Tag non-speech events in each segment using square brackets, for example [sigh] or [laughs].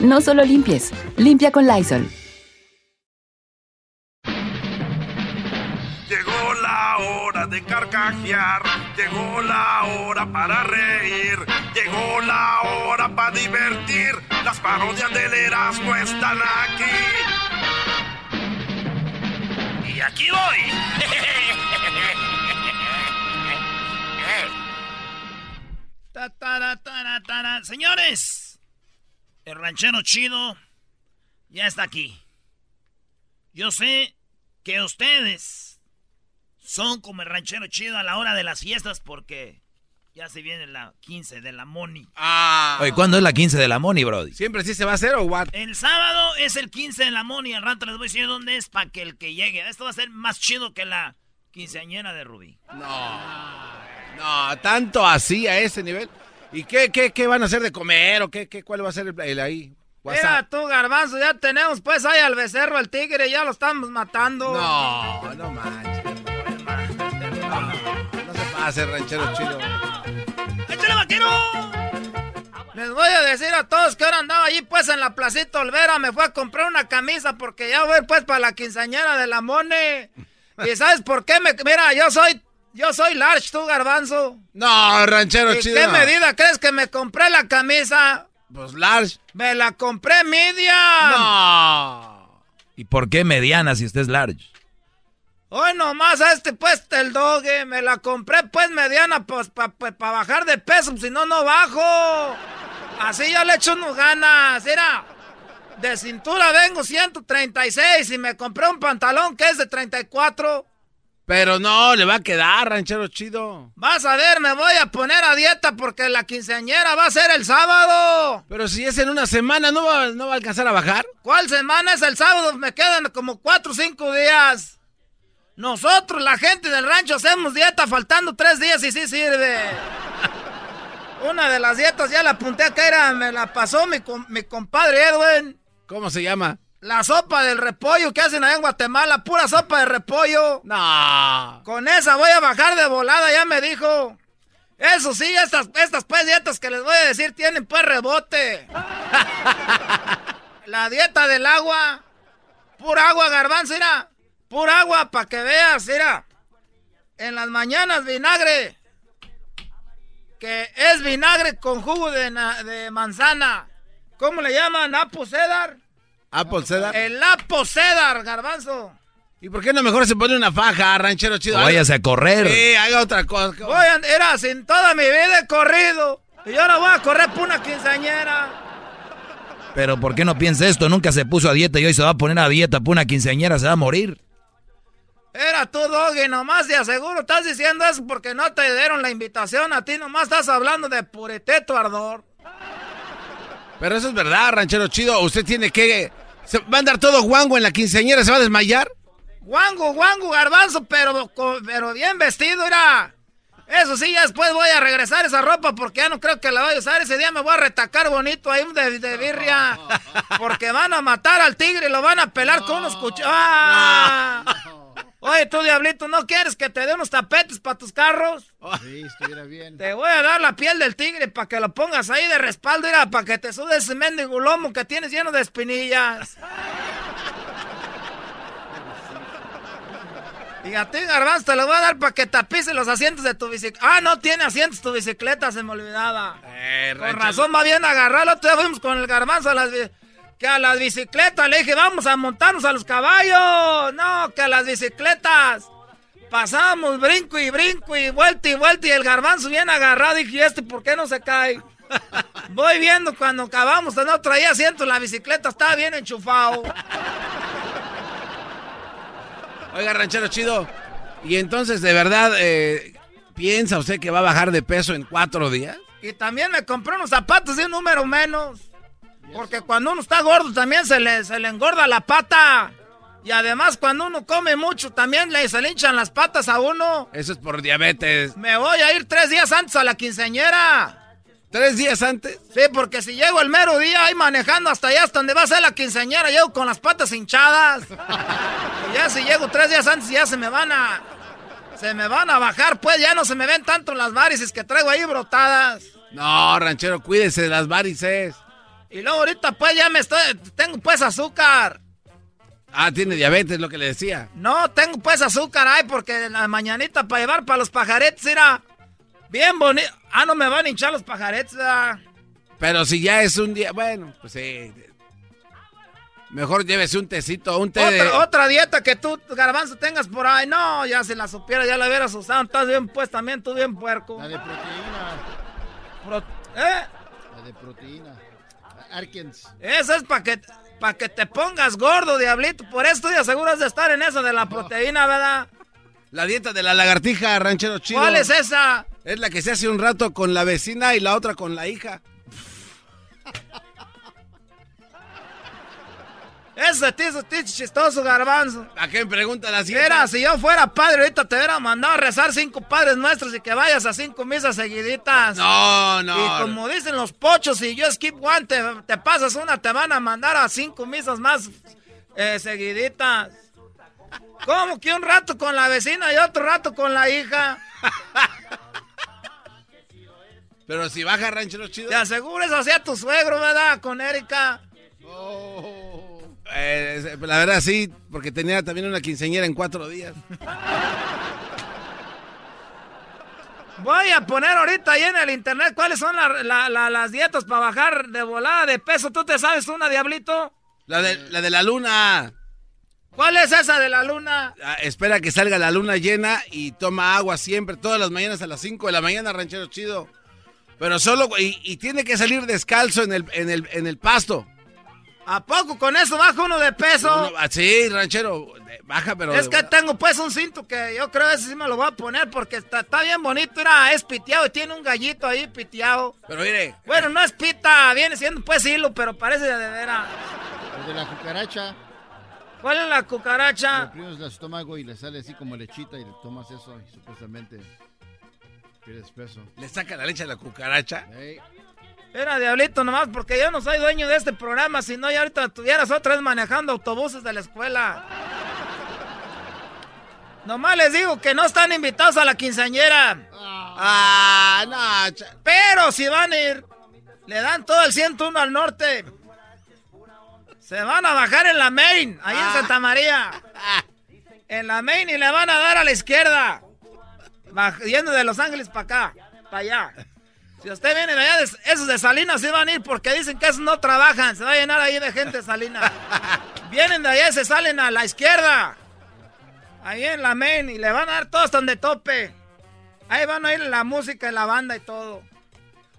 No solo limpies, limpia con Lysol. Llegó la hora de carcajear, llegó la hora para reír, llegó la hora para divertir. Las parodias del Erasmo están aquí. Y aquí voy. [laughs] Señores, el ranchero chido ya está aquí. Yo sé que ustedes son como el ranchero chido a la hora de las fiestas porque ya se viene la 15 de la Moni. Ah. Oye, ¿cuándo es la 15 de la Moni, Brody? ¿Siempre sí se va a hacer o what? El sábado es el 15 de la Moni. Al rato les voy a decir dónde es para que el que llegue. Esto va a ser más chido que la quinceañera de Rubí. No. No, tanto así a ese nivel. ¿Y qué, qué, qué van a hacer de comer o qué, qué cuál va a ser el, el ahí? Mira WhatsApp. tú, garbanzo, ya tenemos pues ahí al becerro, el tigre, ya lo estamos matando. No, no manches. No, no se pase, ranchero chido. ¡Échale, vaquero! Les voy a decir a todos que ahora andaba allí pues en la placita Olvera, me fue a comprar una camisa porque ya voy pues para la quinceañera de la Mone. ¿Y sabes por qué me... Mira, yo soy... Yo soy large, tú, garbanzo. No, ranchero ¿Y chido. qué medida crees que me compré la camisa? Pues large. Me la compré medium. No. ¿Y por qué mediana si usted es large? Hoy nomás a este pues el doge, me la compré pues mediana pues para bajar de peso, si no, no bajo. Así ya le echo unos ganas, mira. De cintura vengo 136 y me compré un pantalón que es de 34. Pero no, le va a quedar, ranchero chido. Vas a ver, me voy a poner a dieta porque la quinceañera va a ser el sábado. Pero si es en una semana, ¿no va, no va a alcanzar a bajar? ¿Cuál semana es el sábado? Me quedan como 4 o 5 días. Nosotros, la gente del rancho, hacemos dieta faltando 3 días y sí sirve. [laughs] Una de las dietas ya la apunté acá, era, me la pasó mi compadre Edwin. ¿Cómo se llama? La sopa del repollo que hacen allá en Guatemala, pura sopa de repollo. No. Con esa voy a bajar de volada, ya me dijo. Eso sí, estas, estas pues dietas que les voy a decir tienen pues rebote. [laughs] La dieta del agua. Pura agua, garbanzo, mira. Pura agua para que veas, mira. En las mañanas vinagre. Que es vinagre con jugo de, de manzana. ¿Cómo le llaman? ¿Apo cedar? Apple Cedar. El apo cedar, garbanzo. ¿Y por qué no mejor se pone una faja, ranchero chido? O váyase a correr. Sí, haga otra cosa. Voy a, era sin toda mi vida he corrido. Y yo no voy a correr por una quinceañera. Pero ¿por qué no piensa esto? Nunca se puso a dieta y hoy se va a poner a dieta por una quinceañera, se va a morir. Era tú, Doggy, nomás de aseguro estás diciendo eso porque no te dieron la invitación a ti, nomás estás hablando de pureteto ardor. Pero eso es verdad, ranchero chido. Usted tiene que... ¿Se va a andar todo guango en la quinceañera? ¿Se va a desmayar? Guango, guango, garbanzo, pero, pero bien vestido, era. Eso sí, ya después voy a regresar esa ropa porque ya no creo que la vaya a usar. Ese día me voy a retacar bonito ahí de, de birria. [laughs] Porque van a matar al tigre y lo van a pelar con unos cuchillos. ¡Ah! [laughs] Oye, tú, diablito, ¿no quieres que te dé unos tapetes para tus carros? [laughs] Sí, estuviera bien. Te voy a dar la piel del tigre para que lo pongas ahí de respaldo, mira, para que te sude ese mendigo lomo que tienes lleno de espinillas. Y a ti, garbanzo, te lo voy a dar para que tapices los asientos de tu bicicleta. Ah, no tiene asientos tu bicicleta, se me olvidaba. Eh, Con razón va bien agarrarlo. Te fuimos con el garbanzo a las... Que a las bicicletas le dije, vamos a montarnos a los caballos. No, que a las bicicletas. Pasamos brinco y brinco y vuelta y vuelta y el garbanzo bien agarrado. Y dije, ¿este por qué no se cae? [laughs] Voy viendo cuando acabamos, no traía asiento en la bicicleta, estaba bien enchufado. Oiga, ranchero chido. Y entonces, ¿de verdad eh, piensa usted que va a bajar de peso en cuatro días? Y también me compré unos zapatos de un número menos. Porque cuando uno está gordo también se le, se le engorda la pata. Y además cuando uno come mucho también le, se le hinchan las patas a uno. Eso es por diabetes. Me voy a ir tres días antes a la quinceañera. ¿Tres días antes? Sí, porque si llego el mero día ahí manejando hasta allá, hasta donde va a ser la quinceañera, llego con las patas hinchadas. y ya si llego tres días antes ya se me van a... Se me van a bajar, pues ya no se me ven tanto las varices que traigo ahí brotadas. No, ranchero, cuídese de las varices. Y luego ahorita pues ya me estoy... Tengo pues azúcar. Ah, tiene diabetes, lo que le decía. No, tengo pues azúcar, ay, porque la mañanita para llevar para los pajaretes era bien bonito. Ah, no me van a hinchar los pajaretes, Pero si ya es un día, bueno, pues sí. Mejor llévese un tecito, un té otra, otra dieta que tú, garbanzo, tengas por ahí. No, ya si la supiera, ya la hubieras usado. Estás bien pues también, tú bien puerco. La de proteína. ¿Eh? La de proteína. Arkens. Eso es para que, que te pongas gordo, diablito. Por eso tú ya aseguras de estar en eso de la proteína, ¿verdad? La dieta de la lagartija, ranchero chido. ¿Cuál es esa? Es la que se hace un rato con la vecina y la otra con la hija. Ese es chistoso, garbanzo. ¿A qué me pregunta la señora? si yo fuera padre, ahorita te hubiera mandado a rezar cinco padres nuestros y que vayas a cinco misas seguiditas. No, no. Y como dicen los pochos, si yo skip one, te, pasas una, te van a mandar a cinco misas más eh, seguiditas. ¿Cómo que un rato con la vecina y otro rato con la hija? Pero si baja ranchero chido. Te asegures hacia tu suegro, ¿verdad? Con Erika. Oh. Eh, la verdad sí, porque tenía también una quinceñera en cuatro días. Voy a poner ahorita ahí en el internet cuáles son las dietas para bajar de volada de peso. ¿Tú te sabes una, Diablito? La de la, de la luna. ¿Cuál es esa de la luna? Ah, espera que salga la luna llena y toma agua siempre, todas las mañanas a las 5 de la mañana, ranchero chido. Pero solo, y, tiene que salir descalzo en el, en el, en el pasto. ¿A poco con eso baja uno de peso? Sí, ranchero, baja, pero... Es que tengo pues un cinto que yo creo que ese sí me lo voy a poner porque está, está bien bonito, era, es piteado y tiene un gallito ahí piteado. Pero mire... Bueno, no es pita, viene siendo pues hilo, pero parece de veras. El de la cucaracha. ¿Cuál es la cucaracha? Le oprimes el estómago y le sale así como lechita y le tomas eso y supuestamente pierdes peso. ¿Le saca la leche a la cucaracha? Era diablito nomás porque yo no soy dueño de este programa, si no ya ahorita tuvieras otra vez manejando autobuses de la escuela. Nomás les digo que no están invitados a la quinceañera. Ah, no. Pero si van a ir, le dan todo el 101 al norte. Se van a bajar en la main, ahí en ah. Santa María. En la main y le van a dar a la izquierda. Yendo de Los Ángeles para acá, para allá. Si usted viene de allá, esos de Salinas sí van a ir porque dicen que esos no trabajan. Se va a llenar ahí de gente de Salinas. [laughs] Vienen de allá y se salen a la izquierda. Ahí en la main y le van a dar todos donde tope. Ahí van a ir la música y la banda y todo.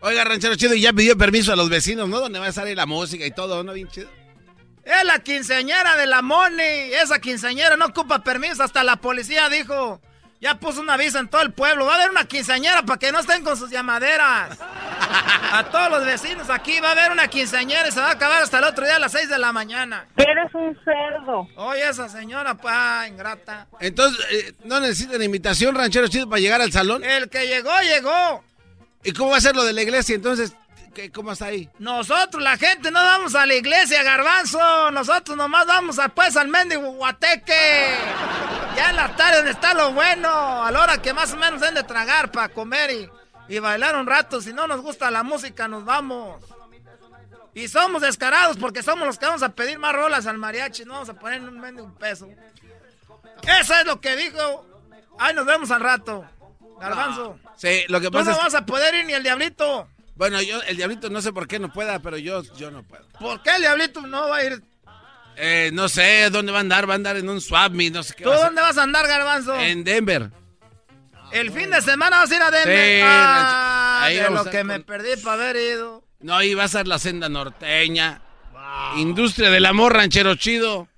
Oiga, ranchero chido, y ya pidió permiso a los vecinos, ¿no? Donde va a salir la música y todo, ¿no? Bien chido. Es la quinceañera de la Moni. Esa quinceañera no ocupa permiso. Hasta la policía dijo. Ya puso una aviso en todo el pueblo. Va a haber una quinceañera para que no estén con sus llamaderas. A todos los vecinos aquí va a haber una quinceañera y se va a acabar hasta el otro día a las 6 de la mañana. Eres un cerdo. Oye, esa señora, pues, ah, ingrata. Entonces, eh, ¿no necesitan invitación, ranchero chido, para llegar al salón? El que llegó, llegó. ¿Y cómo va a ser lo de la iglesia entonces? ¿Cómo está ahí? Nosotros, la gente, no vamos a la iglesia, garbanzo. Nosotros nomás vamos a, pues al mendigo guateque. Ya en la tarde donde está lo bueno. A la hora que más o menos den de tragar para comer y, y bailar un rato. Si no nos gusta la música, nos vamos. Y somos descarados porque somos los que vamos a pedir más rolas al mariachi. No vamos a poner un mendigo peso. Eso es lo que dijo. Ahí nos vemos al rato. Garbanzo. Sí, lo que pasa Tú no vas a poder ir ni el diablito. Bueno, yo, el diablito no sé por qué no pueda, pero yo, yo no puedo. ¿Por qué el diablito no va a ir? Eh, no sé dónde va a andar, va a andar en un swap meet, no sé qué. ¿Tú va a dónde vas a andar, Garbanzo? En Denver. El fin de semana vas a ir a Denver. Sí, ah, ahí de lo que me perdí para haber ido. No, ahí va a ser la senda norteña. Industria del amor, ranchero chido.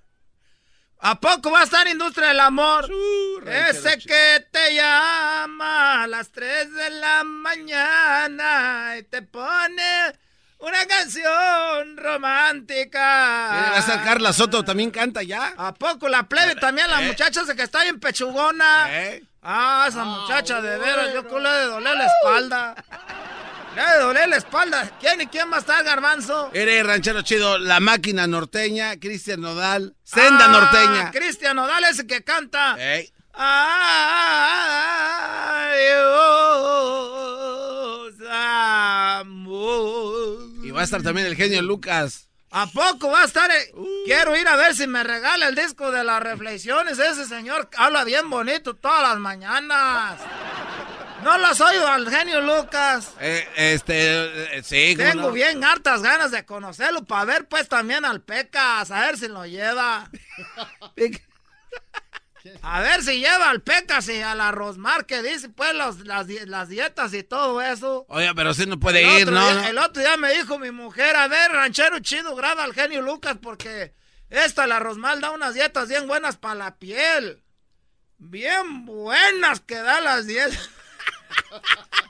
¿A poco va a estar Industria del Amor? Ese chido. que te llama a las 3 de la mañana y te pone una canción romántica. Eh, Va a estar Carla Soto, también canta ya. ¿A poco la plebe también, la Eh. muchacha esa que está bien pechugona? Eh. Ah, esa muchacha de veras, yo creo le de doler la espalda. Le de doler la espalda. ¿Quién y quién va a estar, Garbanzo? Eres ranchero chido, la máquina norteña, Cristian Nodal, senda Ah, norteña. Cristian Nodal, ese que canta. Ey. Adiós, estar también el genio Lucas. ¿A poco va a estar? eh? Quiero ir a ver si me regala el disco de las reflexiones. Ese señor habla bien bonito todas las mañanas. ¿No lo has oído al genio Lucas? Eh, este, eh, sí, Tengo no. bien hartas ganas de conocerlo para ver pues también al Pecas, a ver si lo lleva. [laughs] A ver si lleva al Pecas y a la Rosmar que dice pues los- las, las dietas y todo eso. Oiga, pero sí no puede El ir, ¿no? día- el otro día me dijo mi mujer, a ver, ranchero chido, graba al genio Lucas porque esta, la Rosmal, da unas dietas bien buenas para la piel. Bien buenas que da las dietas. [laughs]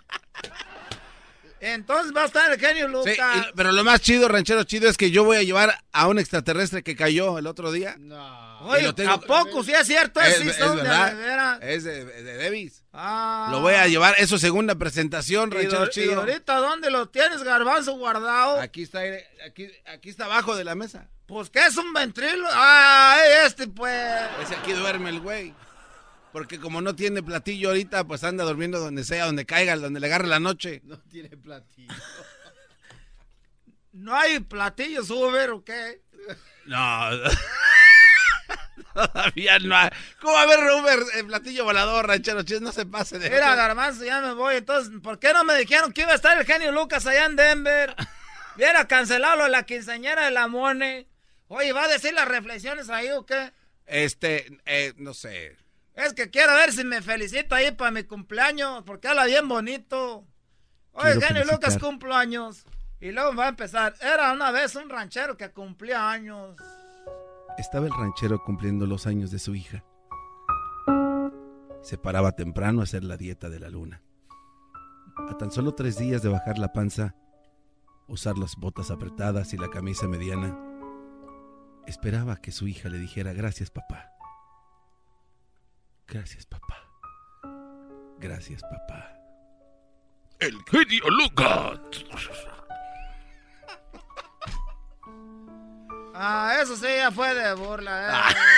Entonces va a estar el genio Sí, Lucas. y- pero lo más chido, ranchero chido, es que yo voy a llevar a un extraterrestre que cayó el otro día. No. Oye, lo tengo- ¿a poco sí es cierto? Es, Es, es son de verdad. veras. Es de, de Davis. Ah. Lo voy a llevar, es su segunda presentación, ¿Y, ranchero do- y chido. ahorita dónde lo tienes, garbanzo, guardado? Aquí está, aquí, aquí está abajo de la mesa. Pues que es un ventrilo. Ay, este pues. Ese aquí duerme el güey. Porque como no tiene platillo ahorita, pues anda durmiendo donde sea, donde caiga, donde le agarre la noche. No tiene platillo. ¿No hay platillos Uber o qué? No. [laughs] Todavía no hay. ¿Cómo va a haber Uber, eh, platillo volador, ranchero chido? No se pase de... Mira, garbanzo, ya me voy. Entonces, ¿por qué no me dijeron que iba a estar el genio Lucas allá en Denver? Hubiera cancelado la quinceañera de la Mone. Oye, ¿va a decir las reflexiones ahí o qué? Este, eh, no sé. Es que quiero ver si me felicita ahí para mi cumpleaños, porque habla bien bonito. Oye, genio Lucas felicitar. cumple años. Y luego va a empezar. Era una vez un ranchero que cumplía años. Estaba el ranchero cumpliendo los años de su hija. Se paraba temprano a hacer la dieta de la luna. A tan solo tres días de bajar la panza, usar las botas apretadas y la camisa mediana, esperaba que su hija le dijera gracias papá. Gracias papá. Gracias papá. El genio Lucas. Ah, eso sí, ya fue de burla. Ah.